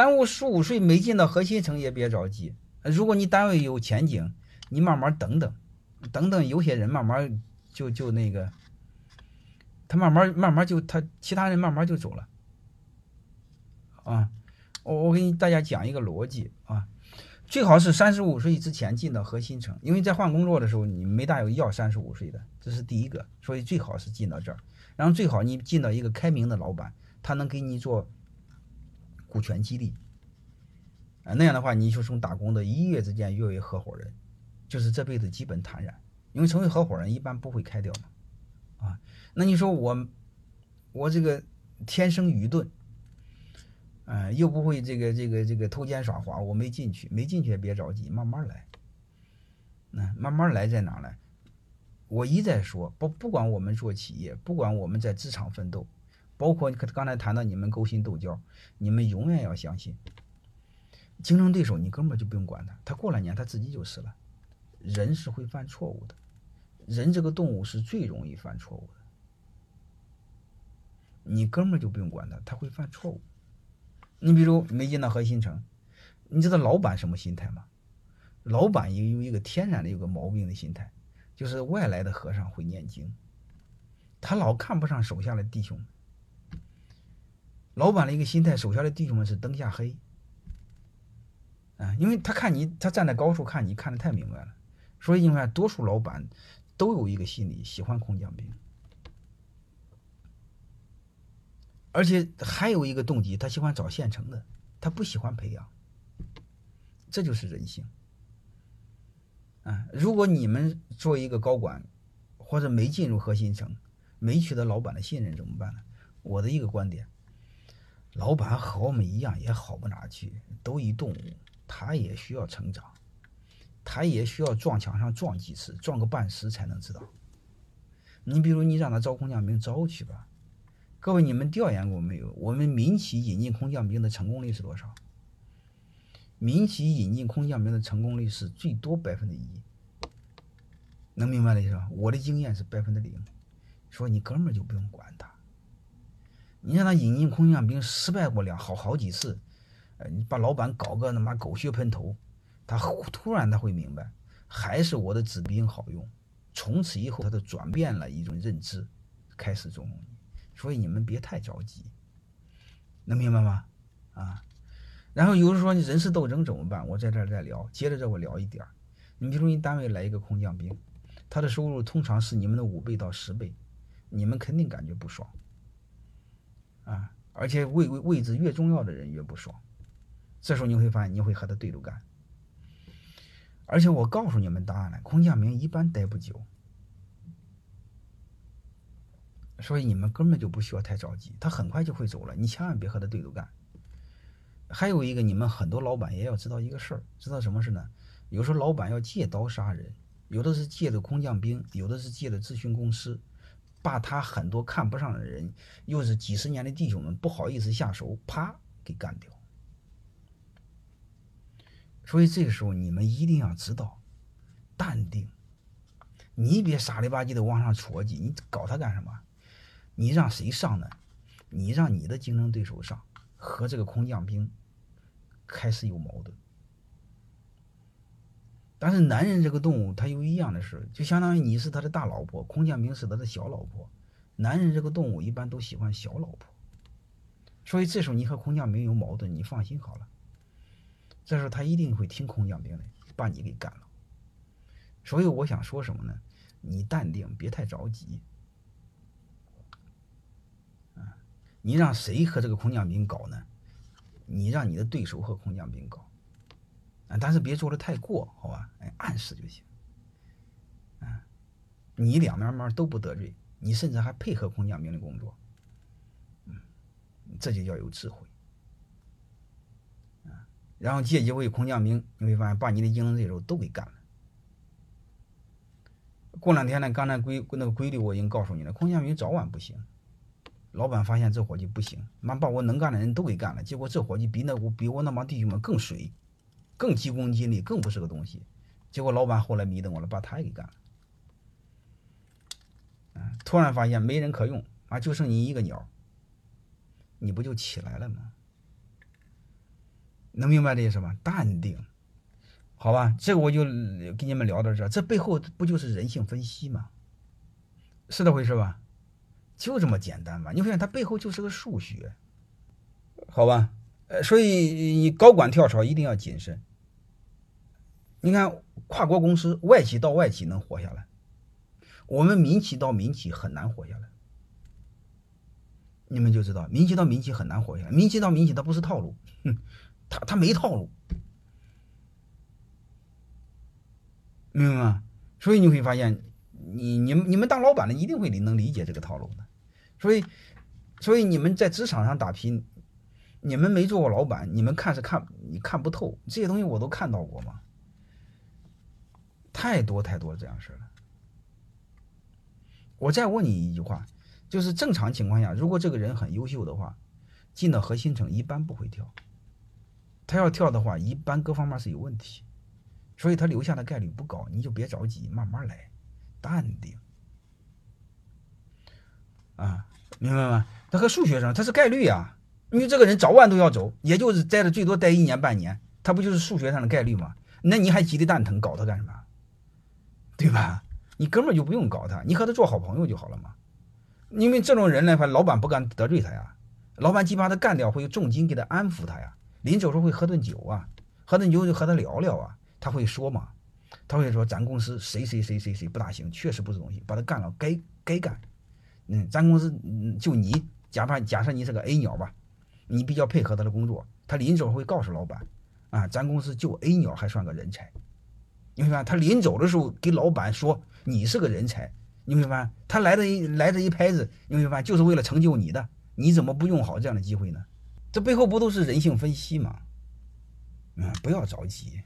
耽误十五岁没进到核心层也别着急。如果你单位有前景，你慢慢等等，等等有些人慢慢就就那个，他慢慢慢慢就他其他人慢慢就走了。啊，我我给你大家讲一个逻辑啊，最好是三十五岁之前进到核心层，因为在换工作的时候你没大有要三十五岁的，这是第一个，所以最好是进到这儿。然后最好你进到一个开明的老板，他能给你做股权激励，啊，那样的话你就从打工的一跃之间跃为合伙人，就是这辈子基本坦然，因为成为合伙人一般不会开掉嘛，啊，那你说我我这个天生愚钝，嗯，又不会这个这个这个偷奸耍滑，我没进去，没进去也别着急，慢慢来，那慢慢来在哪呢？我一再说，不不管我们做企业，不管我们在职场奋斗，包括刚才谈到你们勾心斗角，你们永远要相信，竞争对手你根本就不用管他，他过两年他自己就死了。人是会犯错误的，人这个动物是最容易犯错误的，你根本就不用管他，他会犯错误。你比如没进到核心层，你知道老板什么心态吗？老板也有一个天然的有个毛病的心态。就是外来的和尚会念经，他老看不上手下的弟兄。老板的一个心态，手下的弟兄们是灯下黑，啊，因为他看你，他站在高处看你，看的太明白了，所以你看，多数老板都有一个心理，喜欢空降兵，而且还有一个动机，他喜欢找现成的，他不喜欢培养，这就是人性。啊，如果你们做一个高管，或者没进入核心层，没取得老板的信任怎么办呢？我的一个观点，老板和我们一样也好不哪去，都一动物，他也需要成长，他也需要撞墙上撞几次，撞个半死才能知道。你比如你让他招空降兵，招去吧。各位，你们调研过没有？我们民企引进空降兵的成功率是多少？民企引进空降兵的成功率是最多百分之一，能明白了是吧？我的经验是百分之零，说你根本就不用管他，你让他引进空降兵失败过两好好几次，呃，你把老板搞个他妈狗血喷头，他突然他会明白，还是我的子兵好用，从此以后他就转变了一种认知，开始纵容你，所以你们别太着急，能明白吗？啊？然后有人说你人事斗争怎么办？我在这儿再聊，接着这我聊一点儿。你比如你单位来一个空降兵，他的收入通常是你们的五倍到十倍，你们肯定感觉不爽啊！而且位位位置越重要的人越不爽。这时候你会发现你会和他对着干。而且我告诉你们答案了，空降兵一般待不久，所以你们根本就不需要太着急，他很快就会走了。你千万别和他对着干。还有一个，你们很多老板也要知道一个事儿，知道什么事呢？有时候老板要借刀杀人，有的是借的空降兵，有的是借的咨询公司，把他很多看不上的人，又是几十年的弟兄们，不好意思下手，啪给干掉。所以这个时候你们一定要知道，淡定，你别傻里吧唧的往上戳击，你搞他干什么？你让谁上呢？你让你的竞争对手上，和这个空降兵。开始有矛盾，但是男人这个动物，他有一样的事，就相当于你是他的大老婆，空降兵是他的小老婆。男人这个动物一般都喜欢小老婆，所以这时候你和空降兵有矛盾，你放心好了，这时候他一定会听空降兵的，把你给干了。所以我想说什么呢？你淡定，别太着急。啊，你让谁和这个空降兵搞呢？你让你的对手和空降兵搞，啊，但是别做的太过，好吧？哎，暗示就行。啊，你两面面都不得罪，你甚至还配合空降兵的工作，嗯，这就叫有智慧。啊，然后借机会空降兵，你会发现把你的竞争对手都给干了。过两天呢，刚才规那个规律我已经告诉你了，空降兵早晚不行。老板发现这伙计不行，妈把我能干的人都给干了，结果这伙计比那我比我那帮弟兄们更水，更急功近利，更不是个东西。结果老板后来迷瞪我了，把他也给干了。突然发现没人可用啊，就剩你一个鸟，你不就起来了吗？能明白这意思吗？淡定，好吧？这个我就跟你们聊到这，这背后不就是人性分析吗？是这回事吧？就这么简单嘛？你发现它背后就是个数学，好吧？呃，所以你高管跳槽一定要谨慎。你看，跨国公司外企到外企能活下来，我们民企到民企很难活下来。你们就知道，民企到民企很难活下来。民企到民企，它不是套路，哼，它它没套路，明白吗？所以你会发现，你你们你们当老板的一定会能理解这个套路的。所以，所以你们在职场上打拼，你们没做过老板，你们看是看你看不透这些东西，我都看到过嘛，太多太多这样事了。我再问你一句话。就是正常情况下，如果这个人很优秀的话，进到核心层一般不会跳。他要跳的话，一般各方面是有问题，所以他留下的概率不高。你就别着急，慢慢来，淡定。啊，明白吗？他和数学上，他是概率啊。因为这个人早晚都要走，也就是待的最多待一年半年，他不就是数学上的概率吗？那你还急得蛋疼，搞他干什么？对吧？你根本就不用搞他，你和他做好朋友就好了嘛。因为这种人呢，话老板不敢得罪他呀，老板既把他干掉，会有重金给他安抚他呀。临走时候会喝顿酒啊，喝顿酒就和他聊聊啊。他会说嘛，他会说咱公司谁谁谁谁谁不大行，确实不是东西，把他干了该该干。嗯，咱公司就你，假扮假设你是个 A 鸟吧，你比较配合他的工作，他临走会告诉老板啊，咱公司就 A 鸟还算个人才。你明白他临走的时候给老板说你是个人才。你明白？他来的一来这一拍子，你明白？就是为了成就你的，你怎么不用好这样的机会呢？这背后不都是人性分析吗？嗯，不要着急。